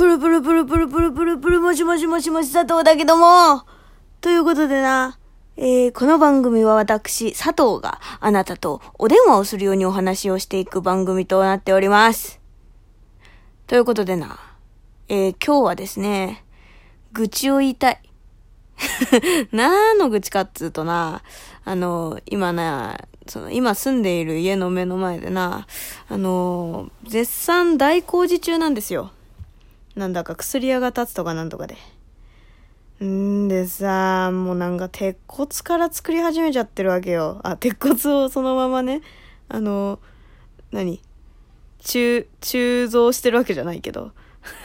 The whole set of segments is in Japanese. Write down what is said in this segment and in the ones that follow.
プルプルプルプルプルプルプルもしもしもしもし佐藤だけども。ということでな、えー、この番組は私、佐藤があなたとお電話をするようにお話をしていく番組となっております。ということでな、えー、今日はですね、愚痴を言いたい。何の愚痴かっつうとな、あの、今な、その、今住んでいる家の目の前でな、あの、絶賛大工事中なんですよ。なんだか薬屋が立つとかなんとかで。んでさ、もうなんか鉄骨から作り始めちゃってるわけよ。あ、鉄骨をそのままね、あの、何？鋳、鋳造してるわけじゃないけど。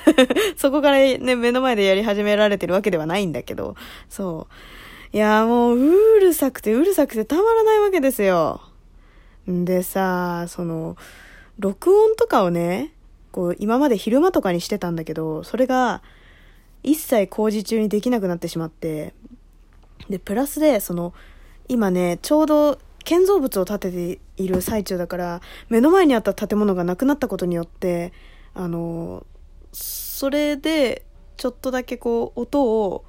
そこからね、目の前でやり始められてるわけではないんだけど、そう。いや、もう、うるさくてうるさくてたまらないわけですよ。んでさ、その、録音とかをね、こう、今まで昼間とかにしてたんだけど、それが、一切工事中にできなくなってしまって、で、プラスで、その、今ね、ちょうど建造物を建てている最中だから、目の前にあった建物がなくなったことによって、あの、それで、ちょっとだけこう、音を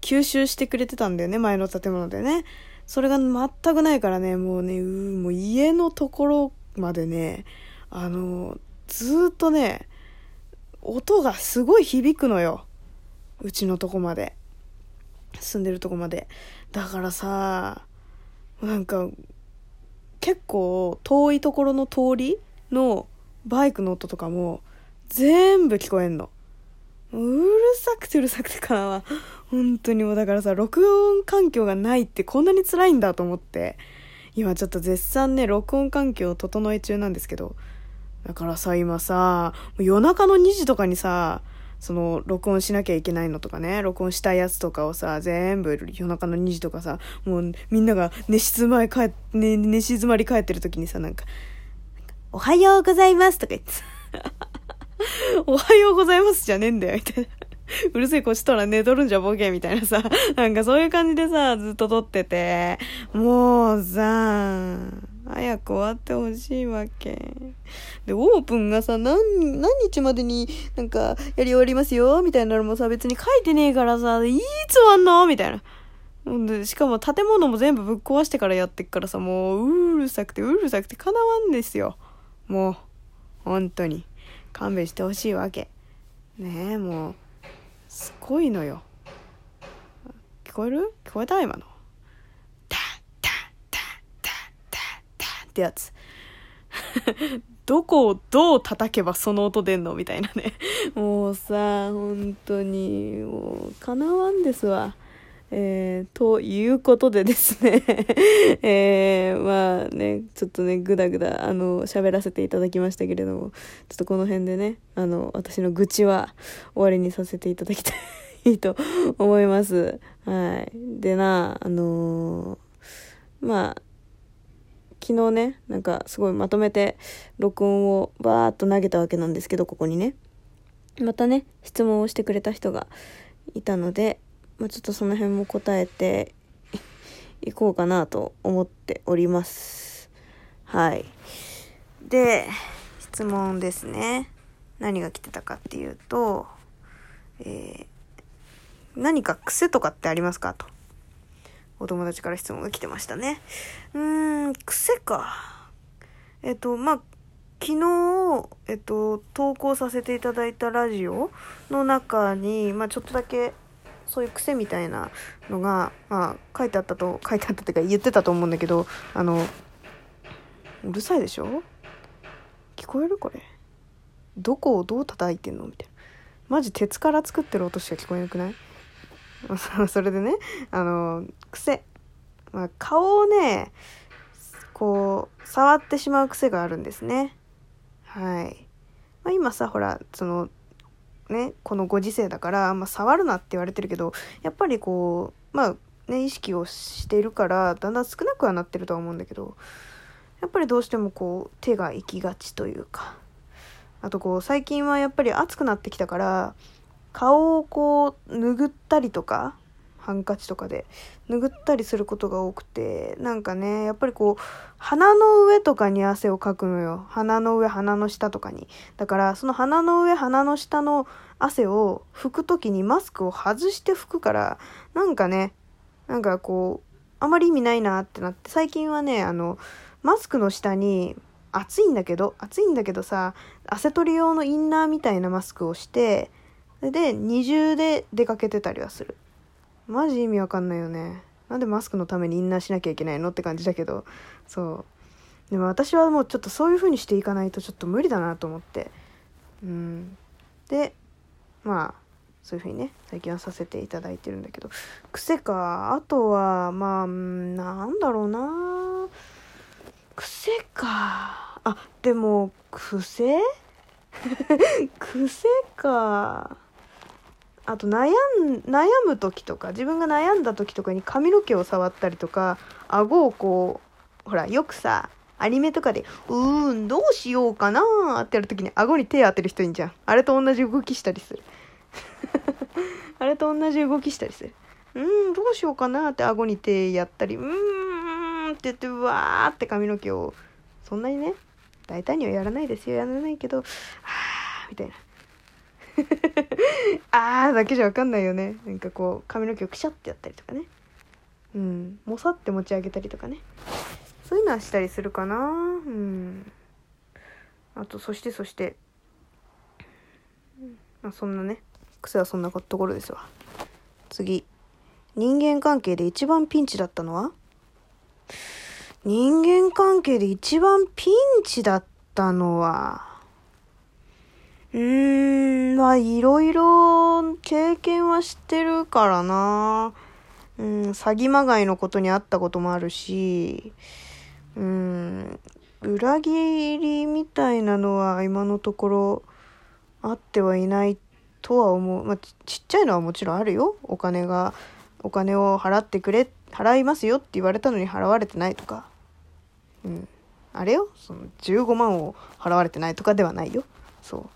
吸収してくれてたんだよね、前の建物でね。それが全くないからね、もうね、うもう家のところまでね、あの、ずっとね、音がすごい響くのよ。うちのとこまで。住んでるとこまで。だからさ、なんか、結構遠いところの通りのバイクの音とかも、全部聞こえんの。うるさくてうるさくてかな。本当にもうだからさ、録音環境がないってこんなに辛いんだと思って、今ちょっと絶賛ね、録音環境を整え中なんですけど、だからさ、今さ、夜中の2時とかにさ、その、録音しなきゃいけないのとかね、録音したやつとかをさ、全部夜中の2時とかさ、もうみんなが寝静まり帰、ね、寝静まり帰ってる時にさ、なんか、おはようございますとか言ってさ、おはようございますじゃねえんだよ、みたいな。うるせえこっちとら寝とるんじゃボケみたいなさ、なんかそういう感じでさ、ずっと撮ってて、もうさ、早く終わってほしいわけ。で、オープンがさ、何、何日までになんかやり終わりますよみたいなのもさ、別に書いてねえからさ、いつ終わんのみたいな。で、しかも建物も全部ぶっ壊してからやってっからさ、もううるさくてうるさくてかなわんですよ。もう、本当に。勘弁してほしいわけねえもうすごいのよ聞こえる？聞こえた？今のってやつ どこをどう叩けばその音出んのみたいなね もうさ本当にもうかなわんですわえー、ということでですね えー、まあね、ちょっとね、ぐだぐだ、あの、喋らせていただきましたけれども、ちょっとこの辺でね、あの、私の愚痴は終わりにさせていただきたいと思います。はい。でな、あのー、まあ、昨日ね、なんかすごいまとめて録音をバーッと投げたわけなんですけど、ここにね。またね、質問をしてくれた人がいたので、まあ、ちょっとその辺も答えていこうかなと思っております。はい。で、質問ですね。何が来てたかっていうと、えー、何か癖とかってありますかと。お友達から質問が来てましたね。うーん、癖か。えっと、まあ、昨日、えっと、投稿させていただいたラジオの中に、まあ、ちょっとだけそういう癖みたいなのが、まあ、書いてあったと書いてあったっていうか言ってたと思うんだけどあのうるさいでしょ？聞こえるこれ？どこをどう叩いてんの？みたいな。マジ鉄から作ってる音しか聞こえなくない？それでねあの癖、まあ、顔をねこう触ってしまう癖があるんですね。はい、まあ、今さほらそのね、このご時世だから、まあ、触るなって言われてるけど、やっぱりこう、まあ、ね、意識をしているから、だんだん少なくはなってるとは思うんだけど、やっぱりどうしてもこう、手が行きがちというか、あとこう、最近はやっぱり暑くなってきたから、顔をこう、拭ったりとか、ハンカチとかで拭ったりすることが多くてなんかねやっぱりこう鼻の上とかに汗をかくのよ。鼻の上鼻の下とかに。だからその鼻の上鼻の下の汗を拭く時にマスクを外して拭くからなんかねなんかこうあまり意味ないなってなって最近はねあのマスクの下に暑いんだけど暑いんだけどさ汗取り用のインナーみたいなマスクをしてで二重で出かけてたりはする。マジ意味わかんないよね。なんでマスクのためにインナーしなきゃいけないのって感じだけど。そう。でも私はもうちょっとそういう風にしていかないとちょっと無理だなと思って。うん。でまあそういう風にね最近はさせていただいてるんだけど。癖か。あとはまあなんだろうな。癖か。あでも癖？癖か。あと悩ん悩む時とか自分が悩んだ時とかに髪の毛を触ったりとか顎をこうほらよくさアニメとかで「うーんどうしようかな」ってやる時に顎に手当てる人いんじゃん。あれと同じ動きしたりする。あれと同じ動きしたりする。うーんどうしようかなって顎に手やったりうーんって言ってうわーって髪の毛をそんなにね大胆にはやらないですよやらないけどはあみたいな。あーだけじゃわかんないよね。なんかこう髪の毛をくしゃってやったりとかね。うん。もさって持ち上げたりとかね。そういうのはしたりするかな。うん。あとそしてそして。まあそんなね。癖はそんなところですわ。次。人間関係で一番ピンチだったのは？人間関係で一番ピンチだったのは？うーん、まあいろいろ経験はしてるからな。うん、詐欺まがいのことにあったこともあるし、うん、裏切りみたいなのは今のところあってはいないとは思う。まあちちっちゃいのはもちろんあるよ。お金が、お金を払ってくれ、払いますよって言われたのに払われてないとか。うん。あれよその15万を払われてないとかではないよ。そう。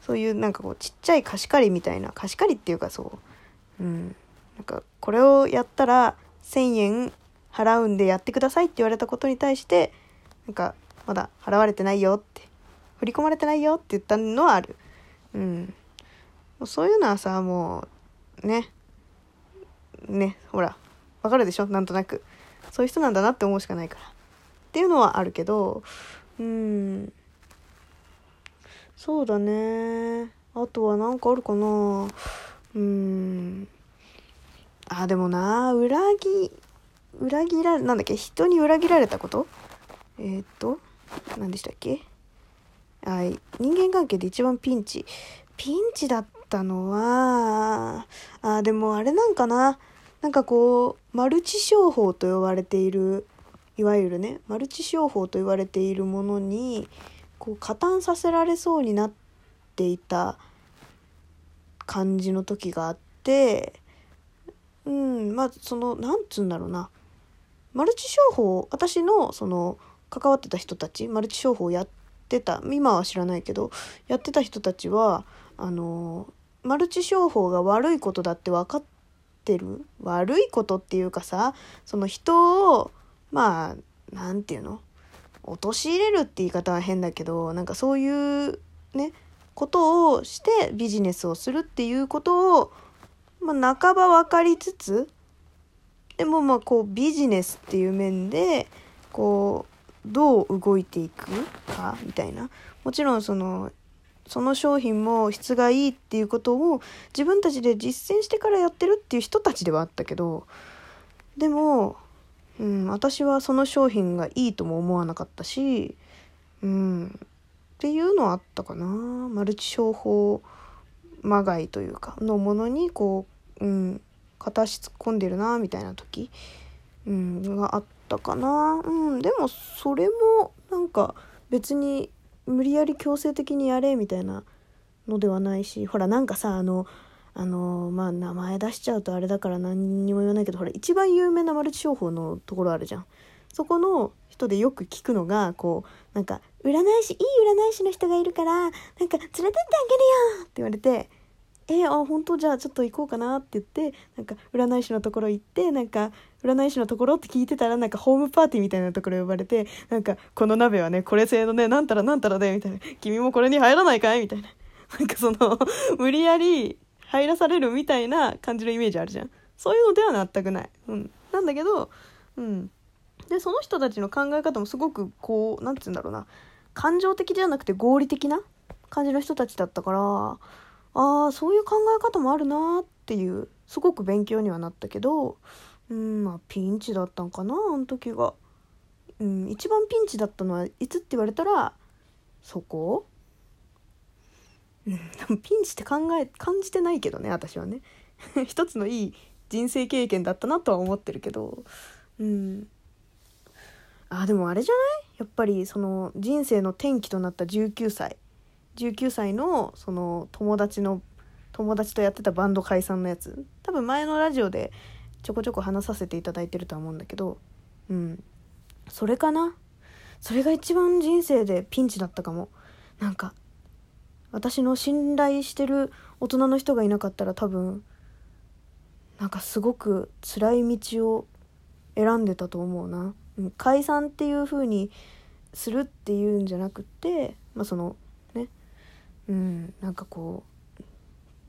そういうなんかこうちっちゃい貸し借りみたいな、貸し借りっていうかそう、うん。なんかこれをやったら1000円払うんでやってくださいって言われたことに対して、なんかまだ払われてないよって、振り込まれてないよって言ったのはある。うん。もうそういうのはさ、もう、ね。ね、ほら、わかるでしょ？なんとなく。そういう人なんだなって思うしかないから。っていうのはあるけど、うん。そうだね。あとは何かあるかなうん。あ、でもな、裏切、裏切ら、なんだっけ、人に裏切られたこと？えー、っと、何でしたっけ？はい。人間関係で一番ピンチ。ピンチだったのは、あ、でもあれなんかな。なんかこう、マルチ商法と呼ばれている、いわゆるね、マルチ商法と言われているものに、こう加担させられそうになっていた感じの時があってうんまあそのなんつうんだろうな。マルチ商法私のその関わってた人たちマルチ商法をやってた今は知らないけどやってた人たちはあのマルチ商法が悪いことだって分かってる悪いことっていうかさその人をまあ何て言うの？陥れるって言い方は変だけどなんかそういうねことをしてビジネスをするっていうことを、まあ、半ば分かりつつでもまあこうビジネスっていう面でこうどう動いていくかみたいな。もちろんそのその商品も質がいいっていうことを自分たちで実践してからやってるっていう人たちではあったけどでもうん、私はその商品がいいとも思わなかったし、うん、っていうのはあったかな。マルチ商法まがいというかのものにこう、うん、片足突っ込んでるなみたいな時、うん、があったかな、うん、でもそれもなんか別に無理やり強制的にやれみたいなのではないしほらなんかさあのあのまあ名前出しちゃうとあれだから何にも言わないけどほら一番有名なマルチ商法のところあるじゃん。そこの人でよく聞くのがこうなんか占い師いい占い師の人がいるからなんか連れてってあげるよって言われてえー、あ、本当？じゃあちょっと行こうかなって言って、なんか占い師のところ行って、なんか占い師のところって聞いてたら、なんかホームパーティーみたいなところ呼ばれて、なんかこの鍋はね、これ製のね、なんたらなんたらで、みたいな。君もこれに入らないかい？みたいな。なんかその、無理やり入らされるみたいな感じのイメージあるじゃん。そういうのでは全くない。うん。なんだけど、うん。で、その人たちの考え方もすごくこう、なんて言うんだろうな。感情的じゃなくて合理的な感じの人たちだったから、ああそういう考え方もあるなっていうすごく勉強にはなったけどうんまあピンチだったんかなあの時が。うん、一番ピンチだったのはいつって言われたらそこうん、ピンチって考え感じてないけどね私はね。一つのいい人生経験だったなとは思ってるけど。うん。あでもあれじゃない？やっぱりその人生の転機となった19歳。19歳のその友達の友達とやってたバンド解散のやつ。多分前のラジオでちょこちょこ話させていただいてるとは思うんだけど。うん。それかな？それが一番人生でピンチだったかも。なんか私の信頼してる大人の人がいなかったら多分なんかすごく辛い道を選んでたと思うな、う、解散っていう風にするっていうんじゃなくてまあそのね。うんなんかこう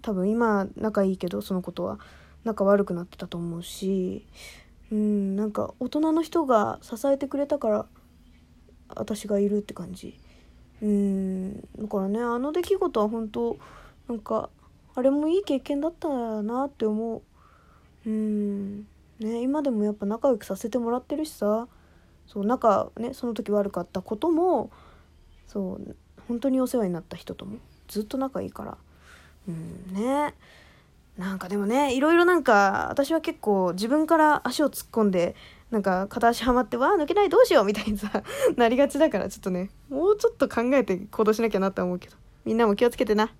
多分今仲いいけどそのことは仲悪くなってたと思うしうんなんか大人の人が支えてくれたから私がいるって感じ。うん。だからねあの出来事は本当なんかあれもいい経験だったなって思う。うん。ね今でもやっぱ仲良くさせてもらってるしさ。そう仲ねその時悪かったこともそう本当にお世話になった人ともずっと仲いいから。うん。ね。なんかでもねいろいろなんか私は結構自分から足を突っ込んでなんか片足はまってわあ抜けないどうしようみたいにさ なりがちだからちょっとねもうちょっと考えて行動しなきゃなって思うけどみんなも気をつけてな。